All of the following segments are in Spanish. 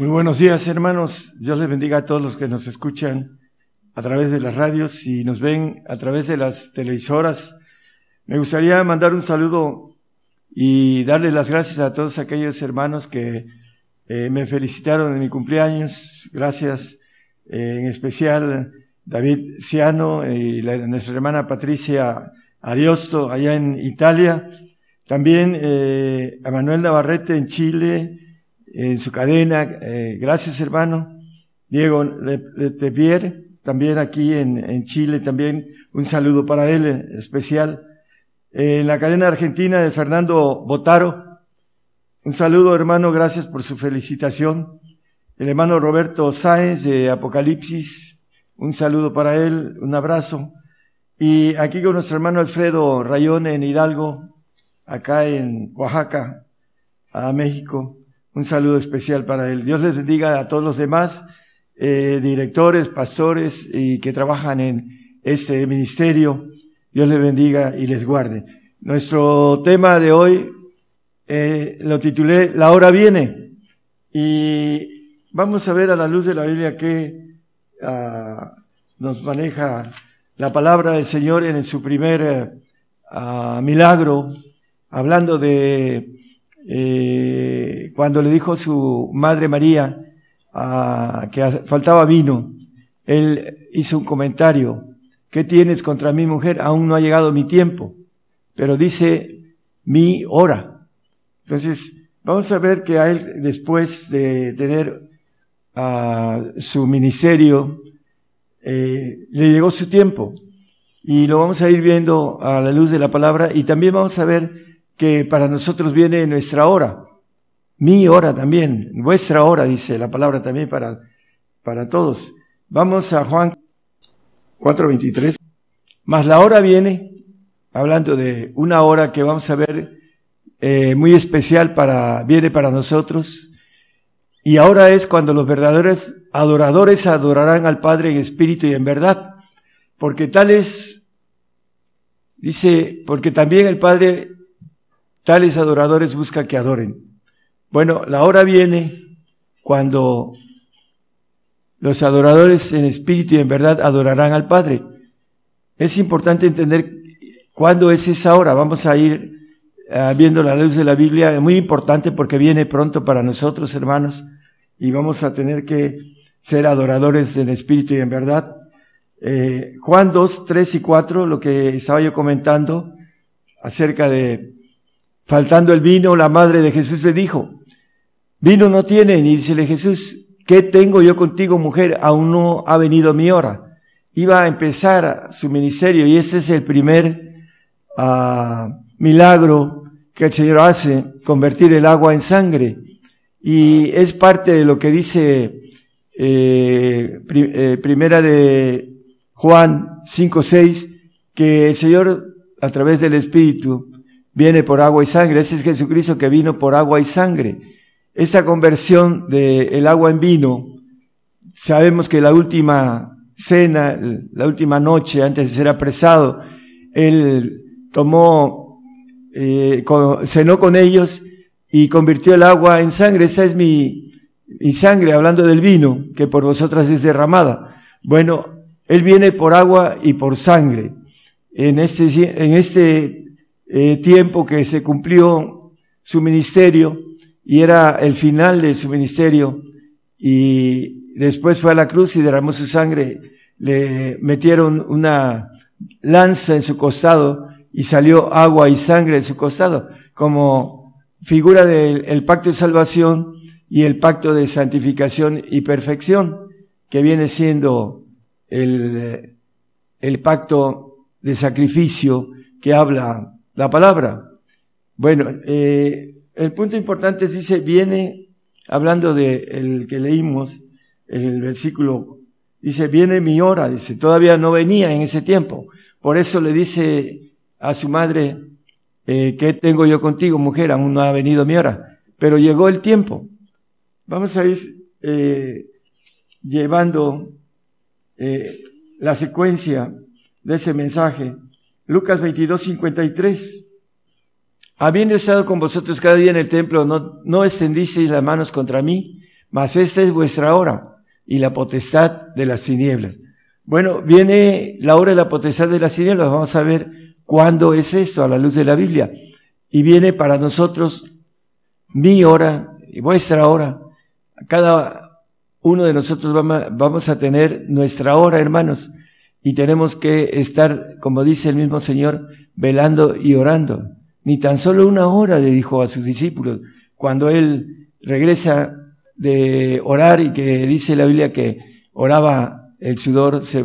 Muy buenos días, hermanos. Dios les bendiga a todos los que nos escuchan a través de las radios y nos ven a través de las televisoras. Me gustaría mandar un saludo y darle las gracias a todos aquellos hermanos que eh, me felicitaron en mi cumpleaños. Gracias, eh, en especial David Ciano y nuestra hermana Patricia Ariosto allá en Italia. También eh, a Manuel Navarrete en Chile, en su cadena. Eh, gracias, hermano. Diego Letevier, también aquí en, en, Chile, también un saludo para él especial. en la cadena argentina de Fernando Botaro, un saludo, hermano, gracias por su felicitación. El hermano Roberto Sáenz de Apocalipsis, un saludo para él, un abrazo. Y aquí con nuestro hermano Alfredo Rayón en Hidalgo, acá en Oaxaca, a México. Un saludo especial para él. Dios les bendiga a todos los demás eh, directores, pastores y que trabajan en este ministerio. Dios les bendiga y les guarde. Nuestro tema de hoy eh, lo titulé La hora viene y vamos a ver a la luz de la Biblia que ah, nos maneja la palabra del Señor en su primer ah, milagro, hablando de eh, cuando le dijo su madre María que faltaba vino, él hizo un comentario, ¿qué tienes contra mi mujer? Aún no ha llegado mi tiempo, pero dice mi hora. Entonces, vamos a ver que a él, después de tener su ministerio, eh, le llegó su tiempo. Y lo vamos a ir viendo a la luz de la palabra y también vamos a ver que para nosotros viene nuestra hora, mi hora también, vuestra hora, dice la palabra también para, para todos. Vamos a Juan 4:23. Más la hora viene, hablando de una hora que vamos a ver eh, muy especial para, viene para nosotros. Y ahora es cuando los verdaderos adoradores adorarán al Padre en espíritu y en verdad. Porque tal es, dice, porque también el Padre tales adoradores busca que adoren. Bueno, la hora viene cuando los adoradores en espíritu y en verdad adorarán al Padre. Es importante entender cuándo es esa hora. Vamos a ir uh, viendo la luz de la Biblia. Es muy importante porque viene pronto para nosotros, hermanos, y vamos a tener que ser adoradores en espíritu y en verdad. Eh, Juan 2, 3 y 4, lo que estaba yo comentando acerca de Faltando el vino, la madre de Jesús le dijo, vino no tienen, y dícele Jesús, ¿qué tengo yo contigo, mujer? Aún no ha venido mi hora. Iba a empezar su ministerio y ese es el primer uh, milagro que el Señor hace, convertir el agua en sangre. Y es parte de lo que dice eh, eh, primera de Juan 5.6, que el Señor a través del Espíritu viene por agua y sangre. Ese es Jesucristo que vino por agua y sangre. Esa conversión del agua en vino, sabemos que la última cena, la última noche antes de ser apresado, él tomó, eh, cenó con ellos y convirtió el agua en sangre. Esa es mi, mi sangre, hablando del vino, que por vosotras es derramada. Bueno, él viene por agua y por sangre. En este, en este eh, tiempo que se cumplió su ministerio y era el final de su ministerio y después fue a la cruz y derramó su sangre, le metieron una lanza en su costado y salió agua y sangre en su costado como figura del pacto de salvación y el pacto de santificación y perfección, que viene siendo el, el pacto de sacrificio que habla la palabra. Bueno, eh, el punto importante es, dice, viene, hablando de el que leímos, el versículo, dice, viene mi hora, dice, todavía no venía en ese tiempo. Por eso le dice a su madre, eh, ¿qué tengo yo contigo, mujer? Aún no ha venido mi hora. Pero llegó el tiempo. Vamos a ir eh, llevando eh, la secuencia de ese mensaje. Lucas 22, 53. Habiendo estado con vosotros cada día en el templo, no, no extendisteis las manos contra mí, mas esta es vuestra hora y la potestad de las tinieblas. Bueno, viene la hora de la potestad de las tinieblas. Vamos a ver cuándo es esto a la luz de la Biblia. Y viene para nosotros mi hora y vuestra hora. Cada uno de nosotros vamos a tener nuestra hora, hermanos. Y tenemos que estar, como dice el mismo Señor, velando y orando. Ni tan solo una hora le dijo a sus discípulos cuando él regresa de orar y que dice la Biblia que oraba el sudor se,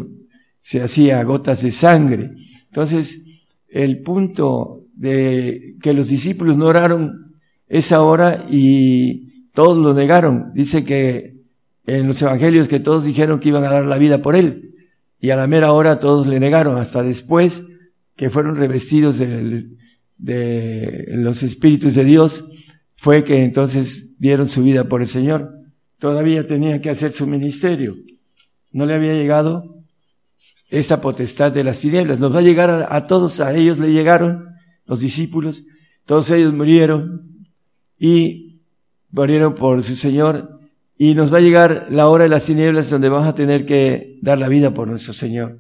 se hacía gotas de sangre. Entonces, el punto de que los discípulos no oraron esa hora y todos lo negaron. Dice que en los evangelios que todos dijeron que iban a dar la vida por él y a la mera hora todos le negaron hasta después que fueron revestidos de, los espíritus de Dios fue que entonces dieron su vida por el Señor. Todavía tenía que hacer su ministerio no le había llegado esa potestad de las tinieblas. Nos va a llegar a, todos, a ellos le llegaron los discípulos, todos ellos murieron y murieron por su Señor y nos va a llegar la hora de las tinieblas donde vamos a tener que dar la vida por nuestro Señor.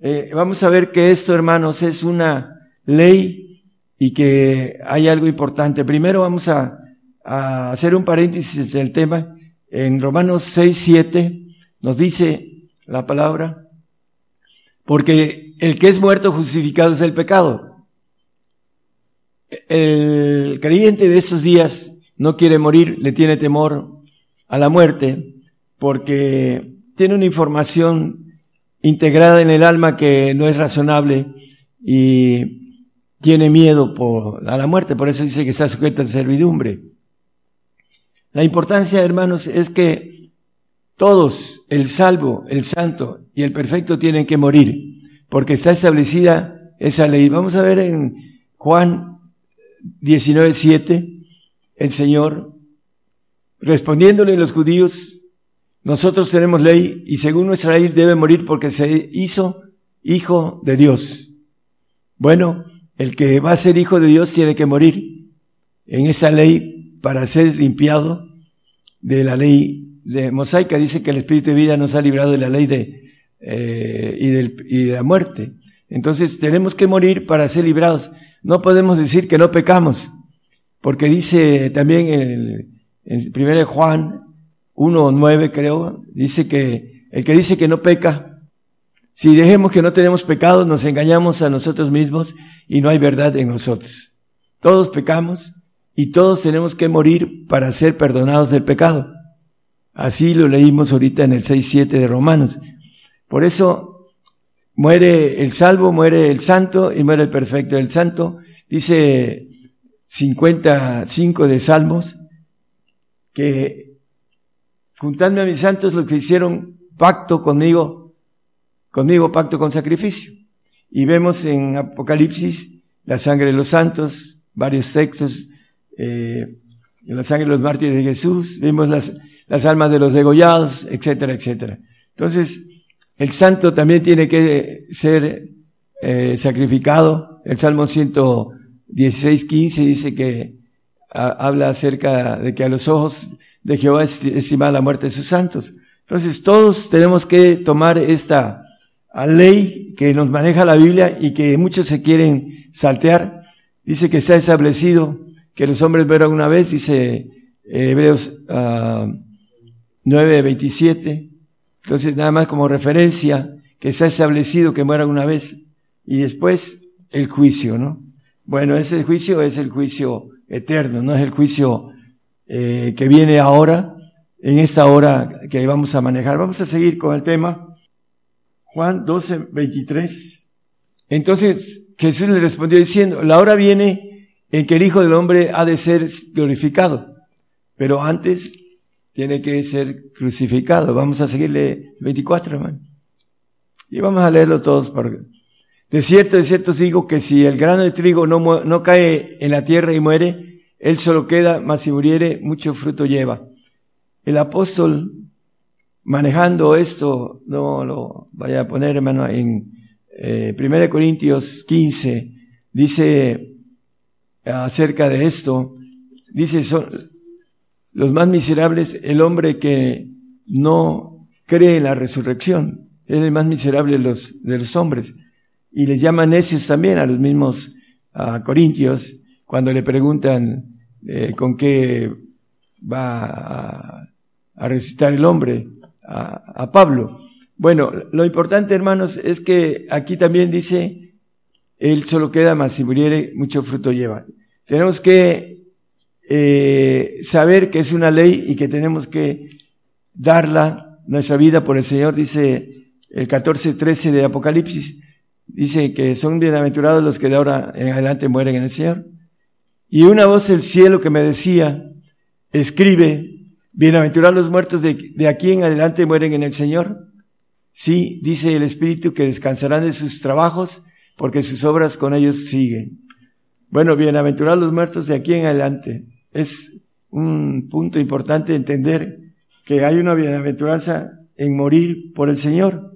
Eh, vamos a ver que esto, hermanos, es una ley y que hay algo importante. Primero vamos a, a hacer un paréntesis del tema. En Romanos 6, 7 nos dice la palabra, porque el que es muerto justificado es el pecado. El creyente de esos días no quiere morir, le tiene temor a la muerte, porque tiene una información integrada en el alma que no es razonable y tiene miedo por, a la muerte, por eso dice que está sujeta a servidumbre. La importancia, hermanos, es que todos, el salvo, el santo y el perfecto tienen que morir, porque está establecida esa ley. Vamos a ver en Juan 19.7, el Señor, respondiéndole los judíos, nosotros tenemos ley y según nuestra ley debe morir porque se hizo hijo de Dios. Bueno, el que va a ser hijo de Dios tiene que morir en esa ley para ser limpiado de la ley de Mosaica dice que el Espíritu de vida nos ha librado de la ley de, eh, y, de la muerte. Entonces tenemos que morir para ser librados. No podemos decir que no pecamos, porque dice también en, en 1 Juan 1.9 creo, dice que el que dice que no peca, si dejemos que no tenemos pecado, nos engañamos a nosotros mismos y no hay verdad en nosotros. Todos pecamos y todos tenemos que morir para ser perdonados del pecado. Así lo leímos ahorita en el 6.7 de Romanos. Por eso muere el salvo, muere el santo y muere el perfecto. El santo dice 55 de Salmos que juntando a mis santos los que hicieron pacto conmigo, conmigo pacto con sacrificio. Y vemos en Apocalipsis la sangre de los santos, varios textos, eh, la sangre de los mártires de Jesús, vemos las, las almas de los degollados, etcétera, etcétera. Entonces, el santo también tiene que ser eh, sacrificado. El Salmo 116, 15 dice que habla acerca de que a los ojos de Jehová es estimada la muerte de sus santos. Entonces, todos tenemos que tomar esta ley que nos maneja la Biblia y que muchos se quieren saltear. Dice que está establecido que los hombres verán una vez, dice Hebreos uh, 9.27. Entonces, nada más como referencia, que se ha establecido que mueran una vez y después el juicio, ¿no? Bueno, ese juicio es el juicio eterno, no es el juicio eh, que viene ahora, en esta hora que vamos a manejar. Vamos a seguir con el tema. Juan 12, 23. Entonces Jesús le respondió diciendo, la hora viene en que el Hijo del Hombre ha de ser glorificado, pero antes tiene que ser crucificado. Vamos a seguirle 24, hermano. Y vamos a leerlo todos. Porque de cierto, de cierto os digo que si el grano de trigo no, no cae en la tierra y muere, él solo queda, mas si muriere, mucho fruto lleva. El apóstol, manejando esto, no lo vaya a poner, hermano, en eh, 1 Corintios 15, dice acerca de esto, dice, son los más miserables, el hombre que no cree en la resurrección, es el más miserable de los, de los hombres. Y les llama necios también a los mismos corintios cuando le preguntan eh, con qué va a, a el hombre a, a, Pablo. Bueno, lo importante, hermanos, es que aquí también dice, él solo queda, más si muriere, mucho fruto lleva. Tenemos que eh, saber que es una ley y que tenemos que darla, nuestra vida por el Señor, dice el 14-13 de Apocalipsis, dice que son bienaventurados los que de ahora en adelante mueren en el Señor. Y una voz del cielo que me decía, escribe, bienaventurados los muertos de, de aquí en adelante mueren en el Señor. Sí, dice el Espíritu que descansarán de sus trabajos porque sus obras con ellos siguen. Bueno, bienaventurados los muertos de aquí en adelante. Es un punto importante entender que hay una bienaventuranza en morir por el Señor.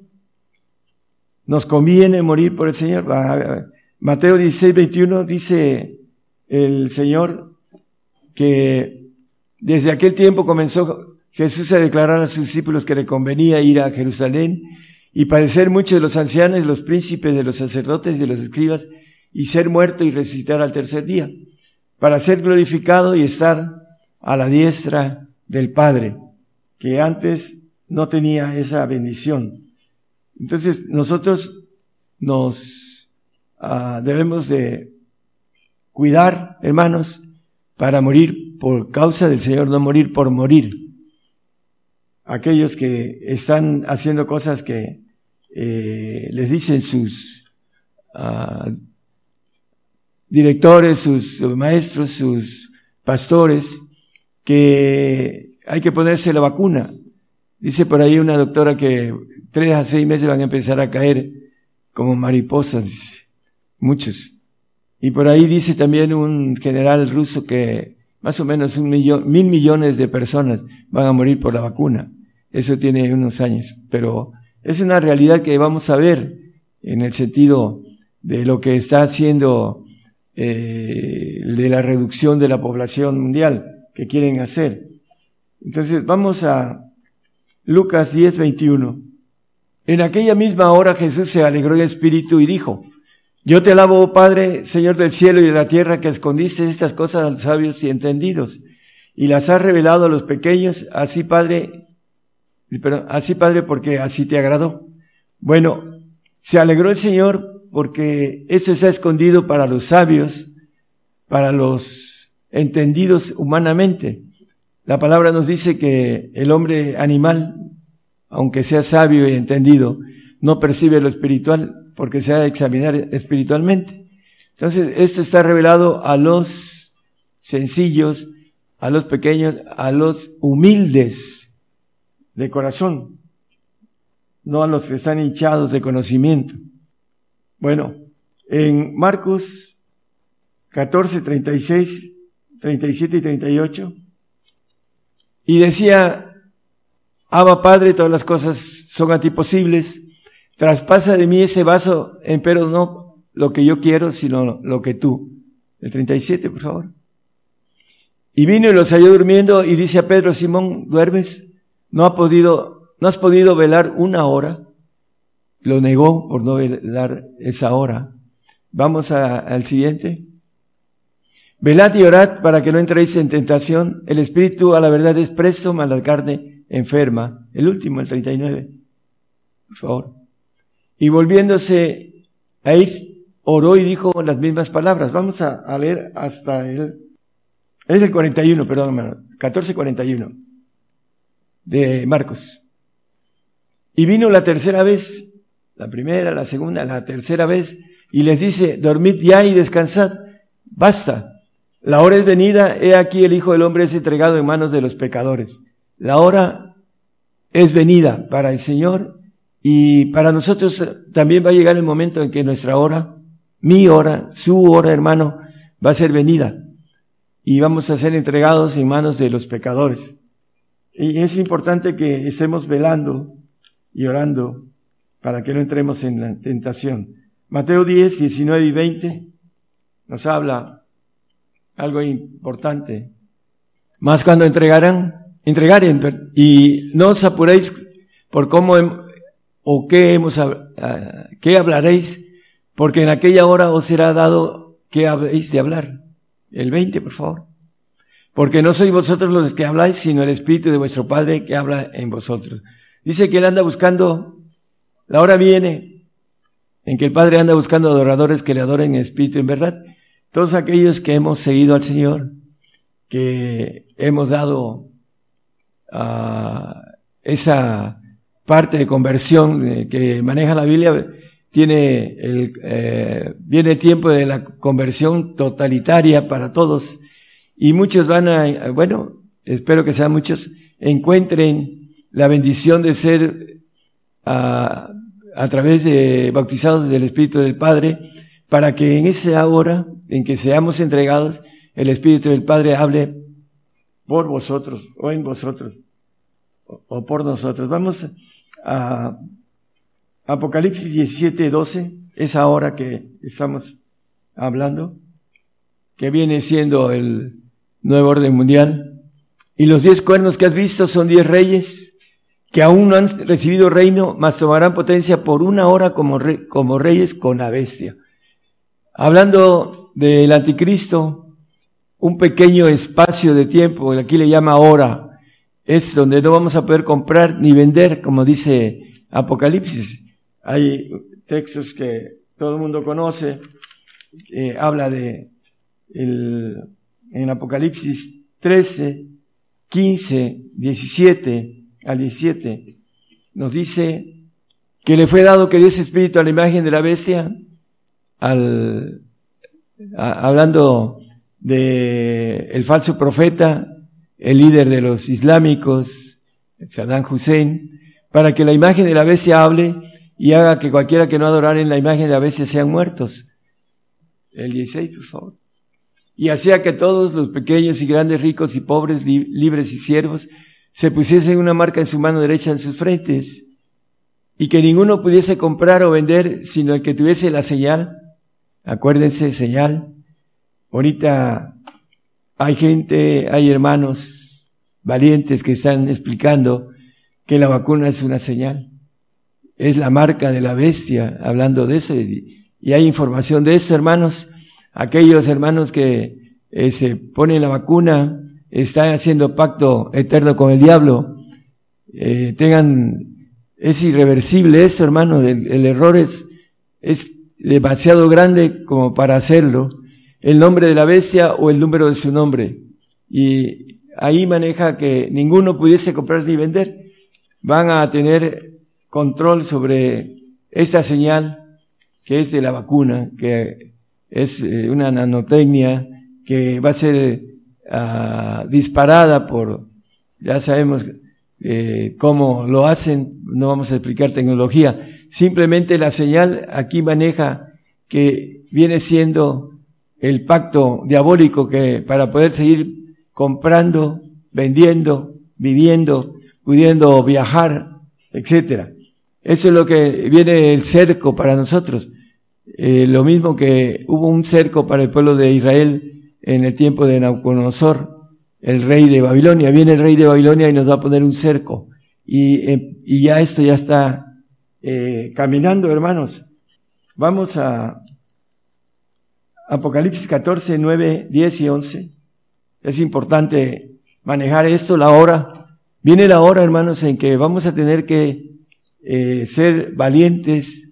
Nos conviene morir por el Señor. Mateo 16, 21 dice el Señor que desde aquel tiempo comenzó Jesús a declarar a sus discípulos que le convenía ir a Jerusalén y padecer muchos de los ancianos, los príncipes, de los sacerdotes y de los escribas y ser muerto y resucitar al tercer día para ser glorificado y estar a la diestra del Padre, que antes no tenía esa bendición. Entonces nosotros nos uh, debemos de cuidar, hermanos, para morir por causa del Señor, no morir por morir. Aquellos que están haciendo cosas que eh, les dicen sus uh, directores, sus maestros, sus pastores, que hay que ponerse la vacuna. Dice por ahí una doctora que tres a seis meses van a empezar a caer como mariposas. Muchos. Y por ahí dice también un general ruso que más o menos un millón, mil millones de personas van a morir por la vacuna. Eso tiene unos años, pero es una realidad que vamos a ver en el sentido de lo que está haciendo eh, de la reducción de la población mundial que quieren hacer. Entonces vamos a Lucas 10, 21. En aquella misma hora Jesús se alegró en espíritu y dijo, yo te alabo, oh Padre, Señor del cielo y de la tierra, que escondiste estas cosas a los sabios y entendidos, y las has revelado a los pequeños, así Padre, pero así Padre, porque así te agradó. Bueno, se alegró el Señor porque eso está escondido para los sabios, para los entendidos humanamente. La palabra nos dice que el hombre animal aunque sea sabio y entendido, no percibe lo espiritual porque se ha de examinar espiritualmente. Entonces, esto está revelado a los sencillos, a los pequeños, a los humildes de corazón, no a los que están hinchados de conocimiento. Bueno, en Marcos 14, 36, 37 y 38, y decía Abba Padre, todas las cosas son a ti posibles. Traspasa de mí ese vaso, pero no lo que yo quiero, sino lo que tú. El 37, por favor. Y vino y los halló durmiendo y dice a Pedro, Simón, ¿duermes? No ha podido, no has podido velar una hora. Lo negó por no velar esa hora. Vamos al siguiente. Velad y orad para que no entréis en tentación. El espíritu a la verdad es preso, mas la carne enferma, el último, el 39, por favor. Y volviéndose a ir, oró y dijo las mismas palabras. Vamos a, leer hasta el Es el 41, perdón, hermano. 1441 de Marcos. Y vino la tercera vez, la primera, la segunda, la tercera vez, y les dice, dormid ya y descansad, basta. La hora es venida, he aquí el Hijo del Hombre es entregado en manos de los pecadores. La hora es venida para el Señor y para nosotros también va a llegar el momento en que nuestra hora, mi hora, su hora, hermano, va a ser venida y vamos a ser entregados en manos de los pecadores. Y es importante que estemos velando y orando para que no entremos en la tentación. Mateo 10, 19 y 20 nos habla algo importante. Más cuando entregarán, entregaren, y no os apuréis por cómo o qué hemos, qué hablaréis, porque en aquella hora os será dado qué habéis de hablar. El 20, por favor. Porque no sois vosotros los que habláis, sino el Espíritu de vuestro Padre que habla en vosotros. Dice que Él anda buscando, la hora viene en que el Padre anda buscando adoradores que le adoren en espíritu en verdad. Todos aquellos que hemos seguido al Señor, que hemos dado a esa parte de conversión que maneja la Biblia, tiene el, eh, viene tiempo de la conversión totalitaria para todos. Y muchos van a, bueno, espero que sean muchos, encuentren la bendición de ser a, a través de bautizados del Espíritu del Padre, para que en esa hora en que seamos entregados, el Espíritu del Padre hable por vosotros o en vosotros o, por nosotros. Vamos a Apocalipsis 17, 12, esa hora que estamos hablando, que viene siendo el, nuevo orden mundial. Y los diez cuernos que has visto son diez reyes que aún no han recibido reino, mas tomarán potencia por una hora como, como reyes con la bestia. Hablando del anticristo, un pequeño espacio de tiempo, aquí le llama hora, es donde no vamos a poder comprar ni vender, como dice Apocalipsis. Hay textos que todo el mundo conoce, habla de el, en Apocalipsis 13, 15, 17 al 17, nos dice que le fue dado que diese espíritu a la imagen de la bestia, al, hablando de el falso profeta, el líder de los islámicos, Saddam Hussein, para que la imagen de la bestia hable y haga que cualquiera que no adorara en la imagen de la bestia sean muertos. El 16, por favor y hacía que todos los pequeños y grandes, ricos y pobres, libres y siervos, se pusiesen una marca en su mano derecha en sus frentes, y que ninguno pudiese comprar o vender sino el que tuviese la señal. Acuérdense, señal. Ahorita hay gente, hay hermanos valientes que están explicando que la vacuna es una señal. Es la marca de la bestia, hablando de eso. Y hay información de eso, hermanos aquellos hermanos que eh, se ponen la vacuna, están haciendo pacto eterno con el diablo, eh, tengan, es irreversible eso, hermano, el, el error es, es demasiado grande como para hacerlo. El nombre de la bestia o el número de su nombre. Y ahí maneja que ninguno pudiese comprar ni vender. Van a tener control sobre esa señal que es de la vacuna, que es eh, una nanotecnia que va a ser ah, disparada por, ya sabemos eh, cómo lo hacen, no vamos a explicar tecnología, simplemente la señal aquí maneja que viene siendo el pacto diabólico que para poder seguir comprando, vendiendo, viviendo, pudiendo viajar, etcétera. Eso es lo que viene el cerco para nosotros. Eh, lo mismo que hubo un cerco para el pueblo de Israel en el tiempo de Nabucodonosor, el rey de Babilonia. Viene el rey de Babilonia y nos va a poner un cerco. Y, eh, y ya esto ya está eh, caminando, hermanos. Vamos a Apocalipsis 14, 9, 10 y 11. Es importante manejar esto, la hora. Viene la hora, hermanos, en que vamos a tener que ser valientes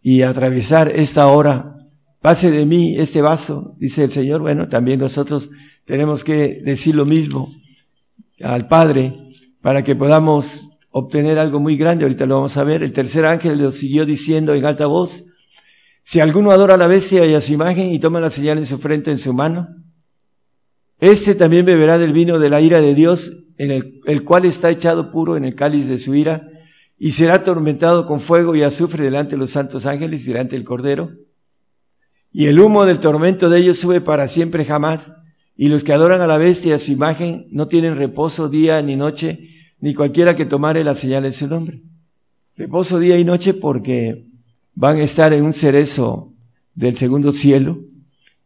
y atravesar esta hora pase de mí este vaso, dice el Señor. Bueno, también nosotros tenemos que decir lo mismo al Padre para que podamos obtener algo muy grande. Ahorita lo vamos a ver. El tercer ángel lo siguió diciendo en alta voz, si alguno adora a la bestia y a su imagen y toma la señal en su frente en su mano, este también beberá del vino de la ira de Dios, en el, el cual está echado puro en el cáliz de su ira, y será atormentado con fuego y azufre delante de los santos ángeles y delante del Cordero y el humo del tormento de ellos sube para siempre jamás, y los que adoran a la bestia y a su imagen no tienen reposo día ni noche, ni cualquiera que tomare la señal de su nombre. Reposo día y noche porque van a estar en un cerezo del segundo cielo,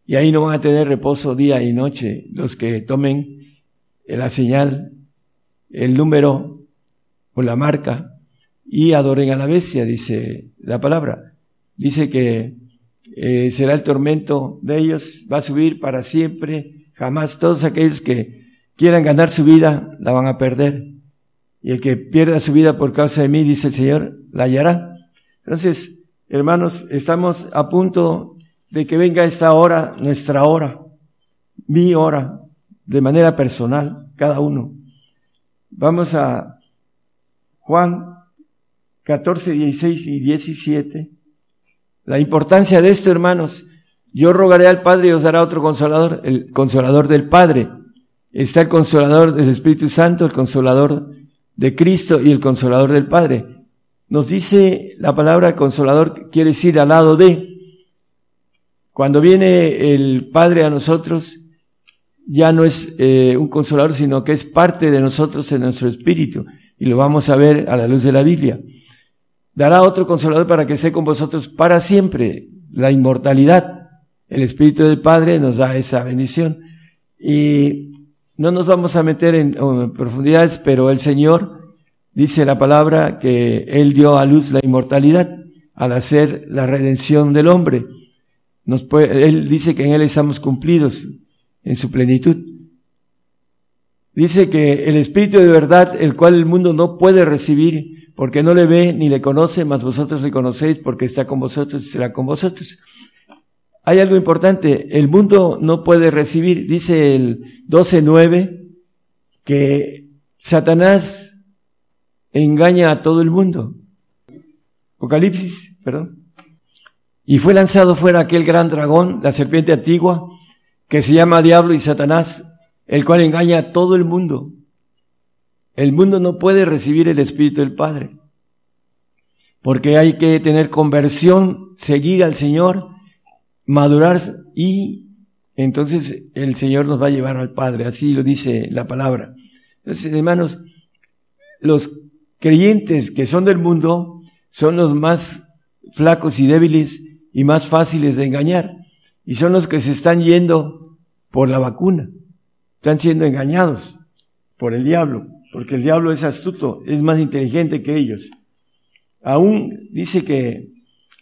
y ahí no van a tener reposo día y noche los que tomen la señal, el número o la marca, y adoren a la bestia, dice la palabra. Dice que eh, será el tormento de ellos, va a subir para siempre, jamás. Todos aquellos que quieran ganar su vida la van a perder. Y el que pierda su vida por causa de mí, dice el Señor, la hallará. Entonces, hermanos, estamos a punto de que venga esta hora, nuestra hora, mi hora, de manera personal, cada uno. Vamos a Juan 14, 16 y 17. La importancia de esto, hermanos, yo rogaré al Padre y os dará otro consolador, el consolador del Padre. Está el consolador del Espíritu Santo, el consolador de Cristo y el consolador del Padre. Nos dice la palabra consolador, quiere decir al lado de. Cuando viene el Padre a nosotros, ya no es eh, un consolador, sino que es parte de nosotros en nuestro espíritu. Y lo vamos a ver a la luz de la Biblia dará otro consolador para que esté con vosotros para siempre, la inmortalidad. El Espíritu del Padre nos da esa bendición. Y no nos vamos a meter en, profundidades, pero el Señor dice la palabra que Él dio a luz la inmortalidad al hacer la redención del hombre. Él dice que en Él estamos cumplidos en su plenitud. Dice que el Espíritu de verdad, el cual el mundo no puede recibir, porque no le ve ni le conoce, mas vosotros le conocéis porque está con vosotros y será con vosotros. Hay algo importante, el mundo no puede recibir, dice el 12.9, que Satanás engaña a todo el mundo. Apocalipsis, perdón. Y fue lanzado fuera aquel gran dragón, la serpiente antigua, que se llama Diablo y Satanás, el cual engaña a todo el mundo. El mundo no puede recibir el Espíritu del Padre, porque hay que tener conversión, seguir al Señor, madurar y entonces el Señor nos va a llevar al Padre, así lo dice la palabra. Entonces, hermanos, los creyentes que son del mundo son los más flacos y débiles y más fáciles de engañar, y son los que se están yendo por la vacuna, están siendo engañados por el diablo porque el diablo es astuto, es más inteligente que ellos. Aún dice que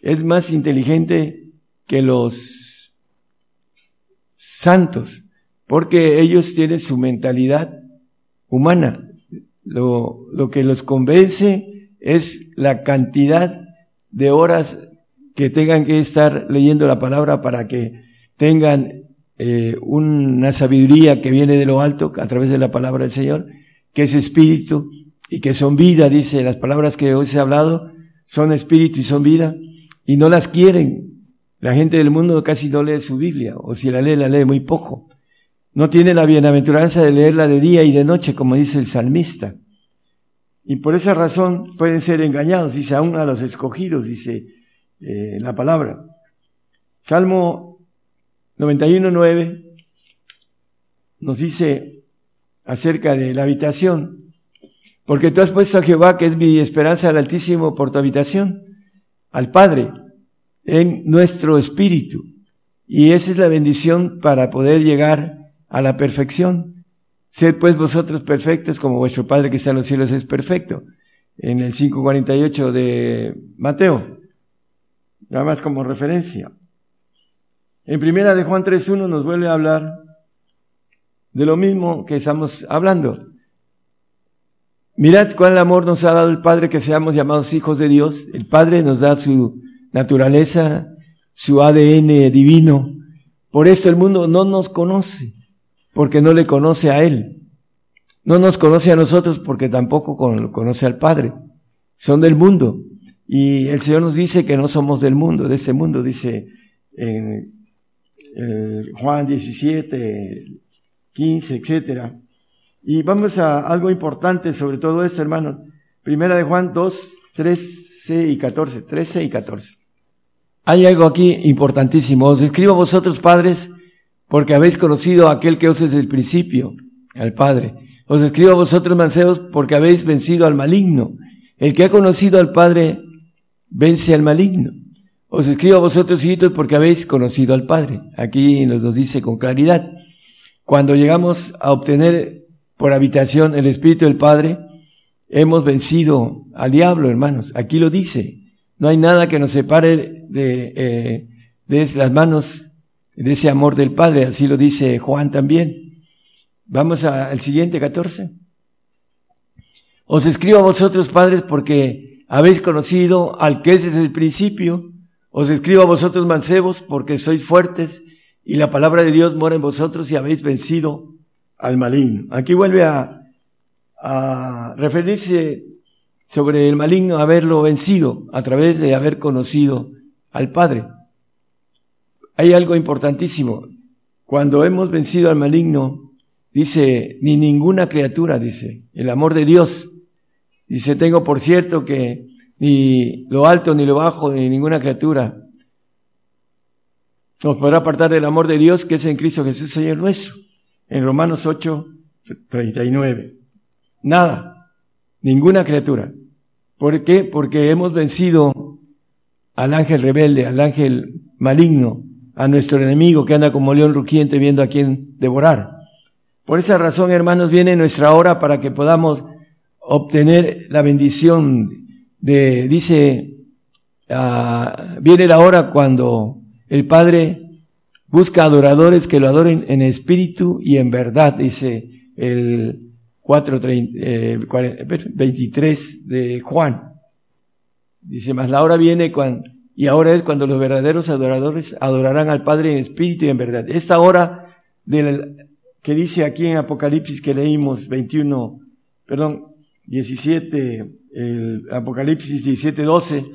es más inteligente que los santos, porque ellos tienen su mentalidad humana. Lo, lo que los convence es la cantidad de horas que tengan que estar leyendo la palabra para que tengan eh, una sabiduría que viene de lo alto a través de la palabra del Señor que es espíritu y que son vida, dice, las palabras que hoy se ha hablado son espíritu y son vida, y no las quieren. La gente del mundo casi no lee su Biblia, o si la lee, la lee muy poco. No tiene la bienaventuranza de leerla de día y de noche, como dice el salmista. Y por esa razón pueden ser engañados, dice, aún a los escogidos, dice eh, la palabra. Salmo 91.9 nos dice, acerca de la habitación. Porque tú has puesto a Jehová, que es mi esperanza al Altísimo, por tu habitación, al Padre, en nuestro espíritu. Y esa es la bendición para poder llegar a la perfección. Sed pues vosotros perfectos como vuestro Padre que está en los cielos es perfecto. En el 5.48 de Mateo. Nada más como referencia. En primera de Juan 3.1 nos vuelve a hablar de lo mismo que estamos hablando. Mirad cuál amor nos ha dado el Padre que seamos llamados hijos de Dios. El Padre nos da su naturaleza, su ADN divino. Por esto el mundo no nos conoce, porque no le conoce a Él. No nos conoce a nosotros porque tampoco conoce al Padre. Son del mundo. Y el Señor nos dice que no somos del mundo, de ese mundo, dice en Juan 17, 15, etcétera. Y vamos a algo importante sobre todo esto, hermano. Primera de Juan 2, 13 y 14, 13 y 14. Hay algo aquí importantísimo. Os escribo a vosotros, padres, porque habéis conocido a aquel que os es el principio, al Padre. Os escribo a vosotros, mancebos, porque habéis vencido al maligno. El que ha conocido al Padre, vence al maligno. Os escribo a vosotros, hijitos, porque habéis conocido al Padre. Aquí nos lo dice con claridad. Cuando llegamos a obtener por habitación el Espíritu del Padre, hemos vencido al diablo, hermanos. Aquí lo dice. No hay nada que nos separe de, eh, de las manos de ese amor del Padre. Así lo dice Juan también. Vamos al siguiente 14. Os escribo a vosotros, padres, porque habéis conocido al que es desde el principio os escribo a vosotros mancebos porque sois fuertes y la palabra de Dios mora en vosotros y habéis vencido al maligno. Aquí vuelve a, a referirse sobre el maligno, haberlo vencido a través de haber conocido al Padre. Hay algo importantísimo. Cuando hemos vencido al maligno, dice, ni ninguna criatura, dice, el amor de Dios. Dice, tengo por cierto que ni lo alto, ni lo bajo, ni ninguna criatura nos podrá apartar del amor de Dios que es en Cristo Jesús, Señor nuestro. En Romanos 8, 39. Nada, ninguna criatura. ¿Por qué? Porque hemos vencido al ángel rebelde, al ángel maligno, a nuestro enemigo que anda como león rugiente viendo a quién devorar. Por esa razón, hermanos, viene nuestra hora para que podamos obtener la bendición de, dice, ah, viene la hora cuando el Padre busca adoradores que lo adoren en espíritu y en verdad, dice el 4, 23 eh, de Juan. Dice, más la hora viene cuando, y ahora es cuando los verdaderos adoradores adorarán al Padre en espíritu y en verdad. Esta hora que dice aquí en Apocalipsis que leímos 21, perdón, 17, el Apocalipsis 17, 12,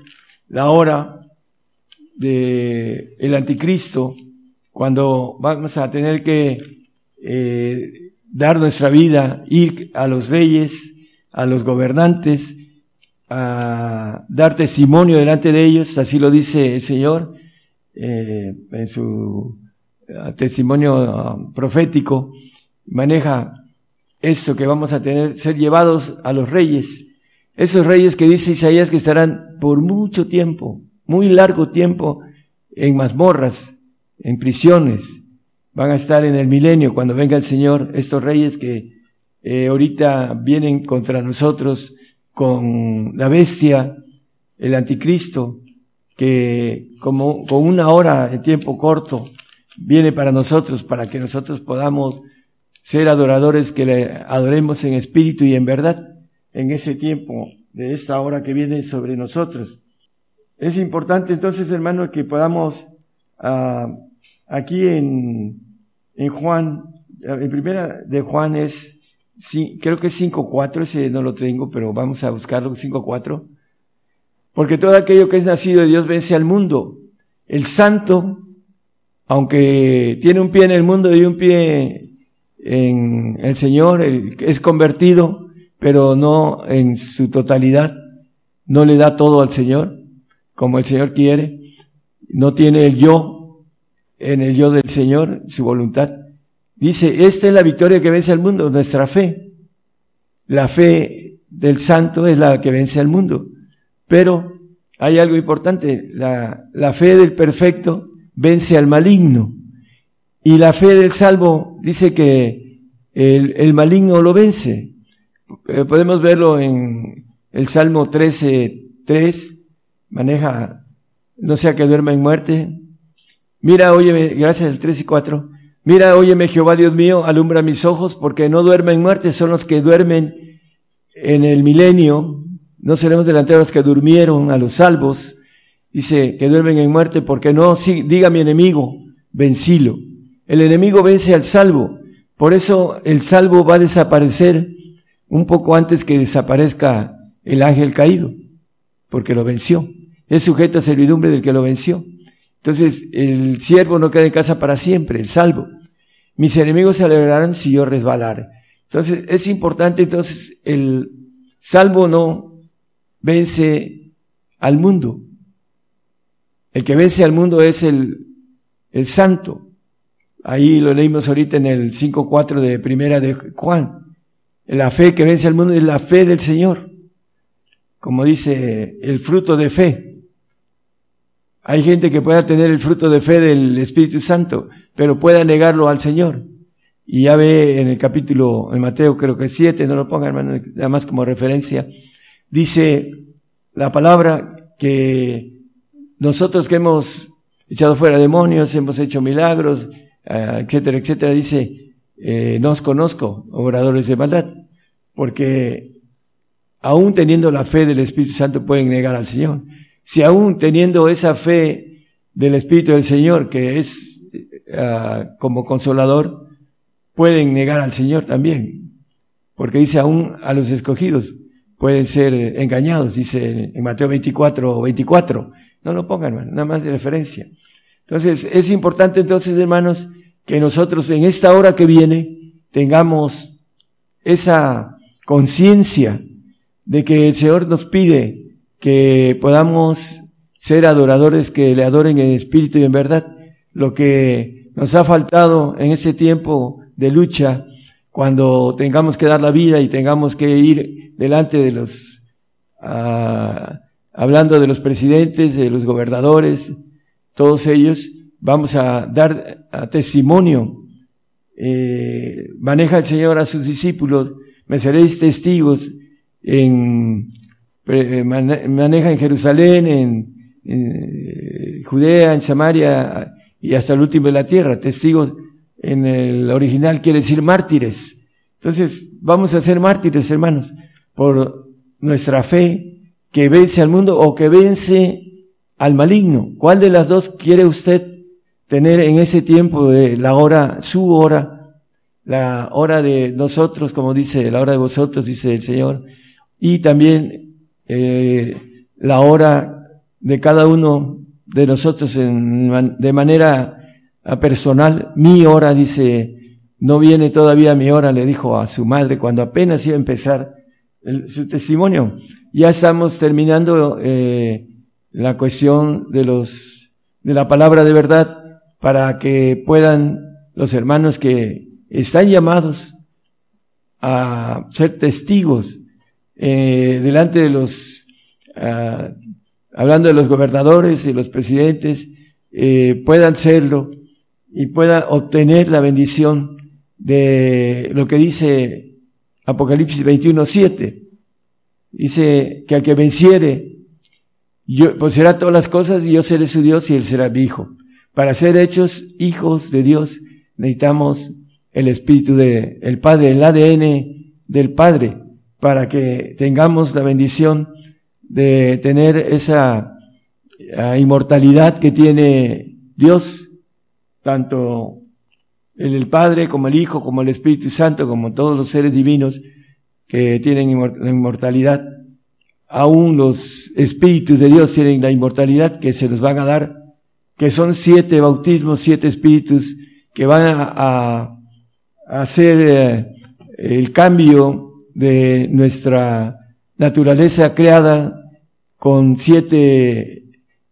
la hora de anticristo, cuando vamos a tener que eh, dar nuestra vida, ir a los reyes, a los gobernantes, a dar testimonio delante de ellos, así lo dice el Señor eh, en su eh, testimonio um, profético, maneja eso que vamos a tener, ser llevados a los reyes. Esos reyes que dice Isaías que estarán por mucho tiempo, muy largo tiempo, en mazmorras, en prisiones. Van a estar en el milenio cuando venga el Señor, estos reyes que eh, ahorita vienen contra nosotros con la bestia, el anticristo, que como con una hora de tiempo corto viene para nosotros, para que nosotros podamos ser adoradores que le adoremos en espíritu y en verdad en ese tiempo de esta hora que viene sobre nosotros. Es importante entonces, hermano, que podamos uh, aquí en, en Juan, en primera de Juan es, creo que es 5.4, ese no lo tengo, pero vamos a buscarlo, 5.4. Porque todo aquello que es nacido de Dios vence al mundo. El santo, aunque tiene un pie en el mundo y un pie en el Señor, es convertido, pero no en su totalidad, no le da todo al Señor, como el Señor quiere, no tiene el yo en el yo del Señor, su voluntad. Dice, esta es la victoria que vence al mundo, nuestra fe. La fe del santo es la que vence al mundo. Pero hay algo importante, la, fe del perfecto vence al maligno. Y la fe del salvo dice que el maligno lo vence. Eh, podemos verlo en el Salmo 13, 3, maneja, no sea que duerma en muerte. Mira, óyeme, gracias al 3 y 4. Mira, óyeme Jehová Dios mío, alumbra mis ojos, porque no duermen en muerte, son los que duermen en el milenio. No seremos delanteros que durmieron a los salvos. dice que duermen en muerte porque no diga mi enemigo, vencilo. El enemigo vence al salvo. Por eso el salvo va a desaparecer un poco antes que desaparezca el ángel caído, porque lo venció. Es sujeto a servidumbre del que lo venció. Entonces, el siervo no queda en casa para siempre, el salvo. Mis enemigos se alegrarán si yo resbalar. Entonces, es importante, entonces, el salvo no vence al mundo. El que vence al mundo es el, el santo. Ahí lo leímos ahorita en el 5.4 de primera de Juan. La fe que vence al mundo es la fe del Señor. Como dice, el fruto de fe. Hay gente que pueda tener el fruto de fe del Espíritu Santo, pero pueda negarlo al Señor. Y ya ve en el capítulo, en Mateo creo que siete, no lo pongan hermano, nada más como referencia, dice la palabra que nosotros que hemos echado fuera demonios, hemos hecho milagros, eh, etcétera, etcétera, dice, eh, no os conozco, obradores de maldad, porque aún teniendo la fe del Espíritu Santo pueden negar al Señor si aún teniendo esa fe del Espíritu del Señor, que es uh, como consolador, pueden negar al Señor también. Porque dice aún a los escogidos pueden ser engañados, dice en Mateo 24 o 24. No lo pongan, hermano, nada más de referencia. Entonces, es importante entonces, hermanos, que nosotros en esta hora que viene tengamos esa conciencia de que el Señor nos pide que podamos ser adoradores que le adoren en espíritu y en verdad. Lo que nos ha faltado en ese tiempo de lucha, cuando tengamos que dar la vida y tengamos que ir delante de los, ah, hablando de los presidentes, de los gobernadores, todos ellos, vamos a dar testimonio. Eh, maneja el Señor a sus discípulos, me seréis testigos en eh, maneja en Jerusalén, en, eh, Judea, en Samaria y hasta el último de la tierra. Testigos en el original quiere decir mártires. Entonces, vamos a ser mártires, hermanos, por nuestra fe que vence al mundo o que vence al maligno. ¿Cuál de las dos quiere usted tener en ese tiempo de la hora, su hora, la hora de nosotros, como dice, la hora de vosotros, dice el Señor, y también eh, la hora de cada uno de nosotros en, de manera personal. Mi hora, dice, no viene todavía mi hora, le dijo a su madre cuando apenas iba a empezar su testimonio. Ya estamos terminando eh, la cuestión de los de la palabra de verdad para que puedan los hermanos que están llamados a ser testigos eh, delante de los, ah, hablando de los gobernadores y los presidentes, eh, puedan serlo y puedan obtener la bendición de lo que dice Apocalipsis 21.7. Dice que al que venciere, yo, pues será todas las cosas y yo seré su Dios y él será mi hijo. Para ser hechos hijos de Dios necesitamos el Espíritu de, el Padre, el ADN del Padre para que tengamos la bendición de tener esa ah, inmortalidad que tiene Dios, tanto el, Padre como el Hijo, como el Espíritu Santo, como todos los seres divinos que tienen la inmortalidad. Aún los espíritus de Dios tienen la inmortalidad que se los van a dar, que son siete bautismos, siete espíritus que van a, hacer eh, el cambio de nuestra naturaleza creada con siete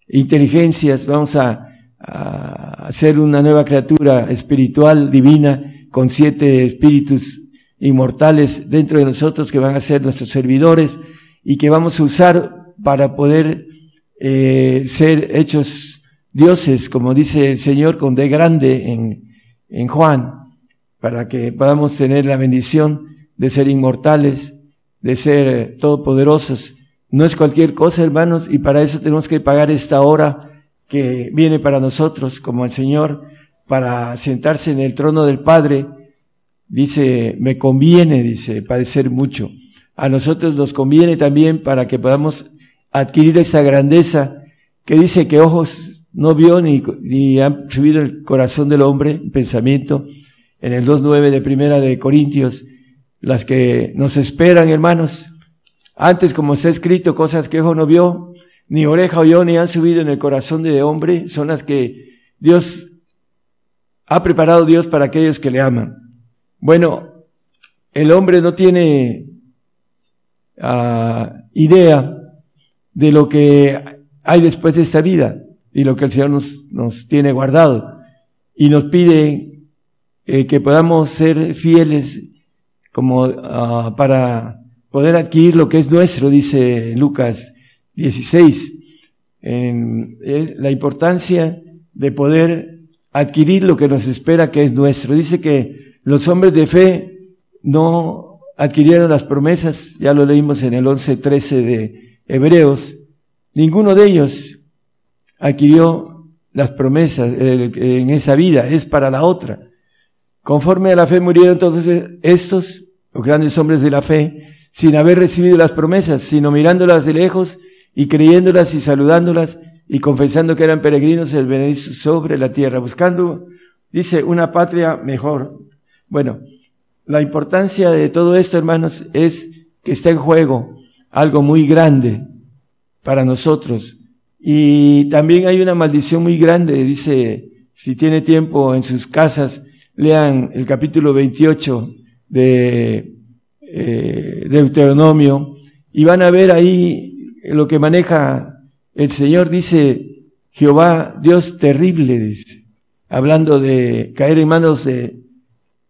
inteligencias, vamos a, a hacer una nueva criatura espiritual, divina, con siete espíritus inmortales dentro de nosotros que van a ser nuestros servidores y que vamos a usar para poder eh, ser hechos dioses, como dice el Señor con D grande en, en Juan, para que podamos tener la bendición de ser inmortales, de ser eh, todopoderosos. No es cualquier cosa, hermanos, y para eso tenemos que pagar esta hora que viene para nosotros, como el Señor, para sentarse en el trono del Padre. Dice, me conviene, dice, padecer mucho. A nosotros nos conviene también para que podamos adquirir esa grandeza que dice que ojos no vio ni, ni han subido el corazón del hombre, pensamiento, en el 2.9 de Primera de Corintios, las que nos esperan, hermanos. Antes, como está escrito, cosas que ojo no vio, ni oreja oyó, ni han subido en el corazón de hombre, son las que Dios ha preparado Dios para aquellos que le aman. Bueno, el hombre no tiene uh, idea de lo que hay después de esta vida y lo que el Señor nos, nos tiene guardado. Y nos pide eh, que podamos ser fieles como uh, para poder adquirir lo que es nuestro, dice Lucas 16. En, eh, la importancia de poder adquirir lo que nos espera que es nuestro. Dice que los hombres de fe no adquirieron las promesas, ya lo leímos en el 11.13 de Hebreos, ninguno de ellos adquirió las promesas en esa vida, es para la otra. Conforme a la fe murieron todos estos, los grandes hombres de la fe, sin haber recibido las promesas, sino mirándolas de lejos y creyéndolas y saludándolas y confesando que eran peregrinos el venir sobre la tierra, buscando, dice, una patria mejor. Bueno, la importancia de todo esto, hermanos, es que está en juego algo muy grande para nosotros. Y también hay una maldición muy grande, dice, si tiene tiempo en sus casas, lean el capítulo 28 de eh, Deuteronomio y van a ver ahí lo que maneja el Señor, dice Jehová, Dios terrible, dice, hablando de caer en manos de,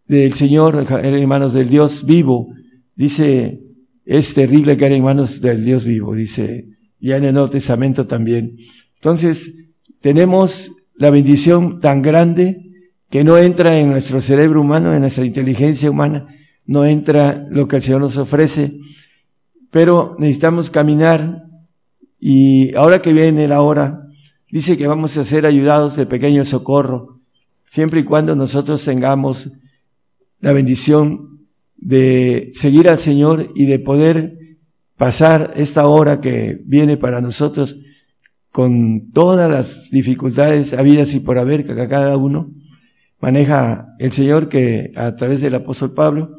del Señor, caer en manos del Dios vivo, dice, es terrible caer en manos del Dios vivo, dice, ya en el Nuevo Testamento también. Entonces, tenemos la bendición tan grande que no entra en nuestro cerebro humano, en nuestra inteligencia humana, no entra lo que el Señor nos ofrece, pero necesitamos caminar y ahora que viene la hora, dice que vamos a ser ayudados de pequeño socorro, siempre y cuando nosotros tengamos la bendición de seguir al Señor y de poder pasar esta hora que viene para nosotros con todas las dificultades habidas y por haber que cada uno maneja el Señor que a través del apóstol Pablo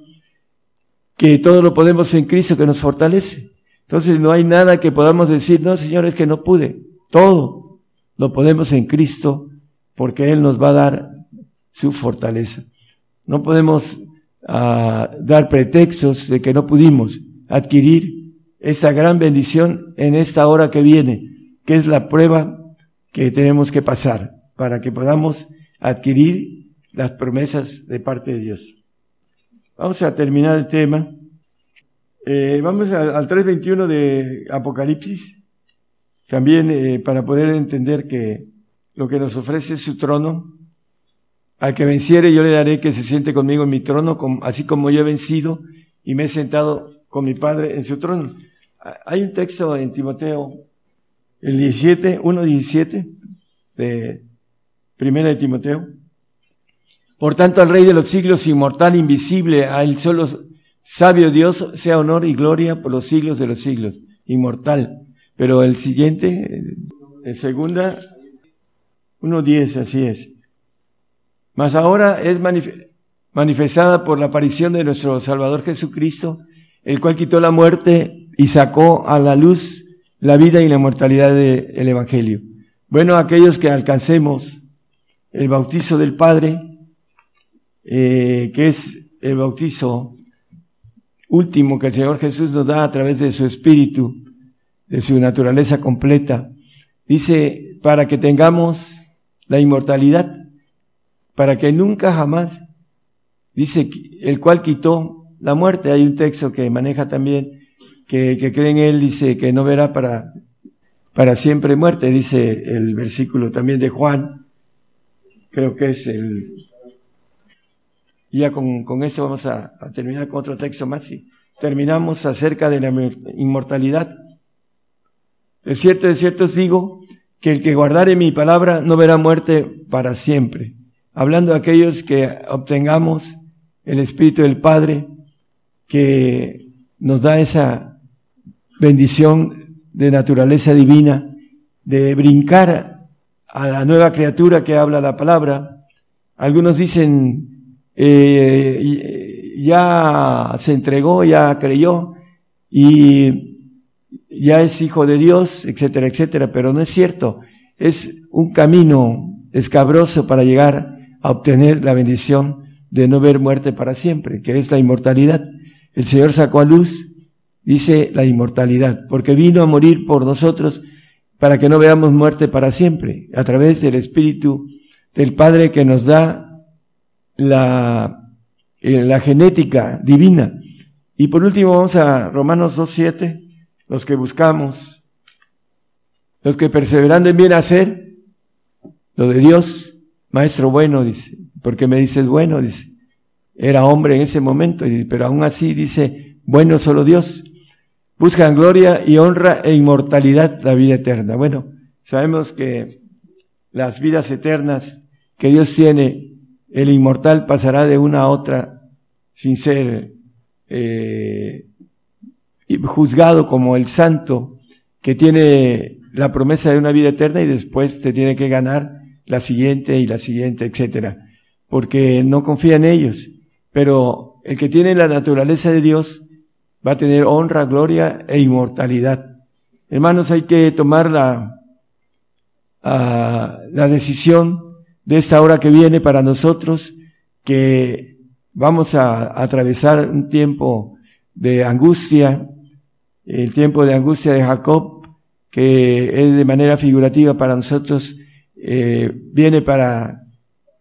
que todo lo podemos en Cristo que nos fortalece. Entonces no hay nada que podamos decir, no, Señor, es que no pude. Todo lo podemos en Cristo porque Él nos va a dar su fortaleza. No podemos uh, dar pretextos de que no pudimos adquirir esa gran bendición en esta hora que viene, que es la prueba que tenemos que pasar para que podamos adquirir las promesas de parte de Dios. Vamos a terminar el tema. Eh, vamos al, 3.21 de Apocalipsis, también eh, para poder entender que lo que nos ofrece es su trono. Al que venciere yo le daré que se siente conmigo en mi trono, así como yo he vencido y me he sentado con mi Padre en su trono. Hay un texto en Timoteo, el 17, 1.17 de Primera de Timoteo, por tanto, al Rey de los siglos, inmortal, invisible, a él solo sabio Dios, sea honor y gloria por los siglos de los siglos. Inmortal. Pero el siguiente, en segunda, 1.10, así es. Mas ahora es manifestada por la aparición de nuestro Salvador Jesucristo, el cual quitó la muerte y sacó a la luz la vida y la mortalidad del Evangelio. Bueno, aquellos que alcancemos el bautizo del Padre, eh, que es el bautizo último que el Señor Jesús nos da a través de su espíritu, de su naturaleza completa. Dice, para que tengamos la inmortalidad, para que nunca jamás, dice, el cual quitó la muerte. Hay un texto que maneja también, que, que cree en él, dice que no verá para, para siempre muerte, dice el versículo también de Juan, creo que es el ya con, con eso vamos a, a, terminar con otro texto más y terminamos acerca de la inmortalidad. De cierto, de cierto os digo que el que guardare mi palabra no verá muerte para siempre. Hablando de aquellos que obtengamos el Espíritu del Padre que nos da esa bendición de naturaleza divina de brincar a la nueva criatura que habla la palabra. Algunos dicen, eh, ya se entregó, ya creyó y ya es hijo de Dios, etcétera, etcétera, pero no es cierto. Es un camino escabroso para llegar a obtener la bendición de no ver muerte para siempre, que es la inmortalidad. El Señor sacó a luz, dice la inmortalidad, porque vino a morir por nosotros para que no veamos muerte para siempre, a través del Espíritu del Padre que nos da la, eh, la genética divina. Y por último vamos a Romanos 2.7, los que buscamos, los que perseverando en bien hacer, lo de Dios, maestro bueno, dice, porque me dices bueno? Dice, era hombre en ese momento, pero aún así dice, bueno solo Dios. Buscan gloria y honra e inmortalidad, la vida eterna. Bueno, sabemos que las vidas eternas que Dios tiene, el inmortal pasará de una a otra sin ser eh, juzgado como el santo que tiene la promesa de una vida eterna y después te tiene que ganar la siguiente y la siguiente, etcétera porque no confía en ellos. Pero el que tiene la naturaleza de Dios va a tener honra, gloria e inmortalidad. Hermanos, hay que tomar la, ah, la decisión de esta hora que viene para nosotros, que vamos a, atravesar un tiempo de angustia, el tiempo de angustia de Jacob, que es de manera figurativa para nosotros, eh, viene para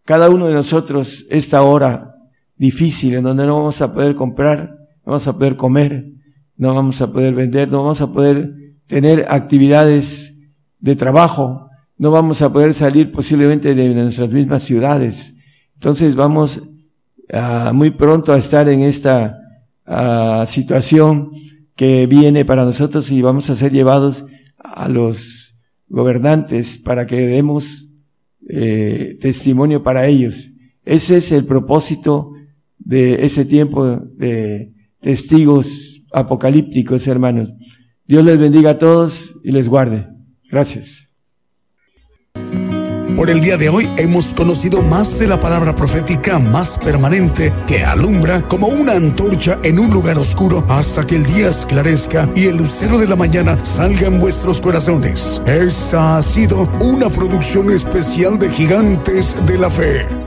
cada uno de nosotros esta hora difícil en donde no vamos a poder comprar, no vamos a poder comer, no vamos a poder vender, no vamos a poder tener actividades de trabajo, no vamos a poder salir posiblemente de nuestras mismas ciudades. Entonces vamos muy pronto a estar en esta situación que viene para nosotros y vamos a ser llevados a los gobernantes para que demos eh, testimonio para ellos. Ese es el propósito de ese tiempo de testigos apocalípticos, hermanos. Dios les bendiga a todos y les guarde. Gracias. Por el día de hoy hemos conocido más de la palabra profética más permanente que alumbra como una antorcha en un lugar oscuro hasta que el día esclarezca y el lucero de la mañana salga en vuestros corazones. Esta ha sido una producción especial de Gigantes de la Fe.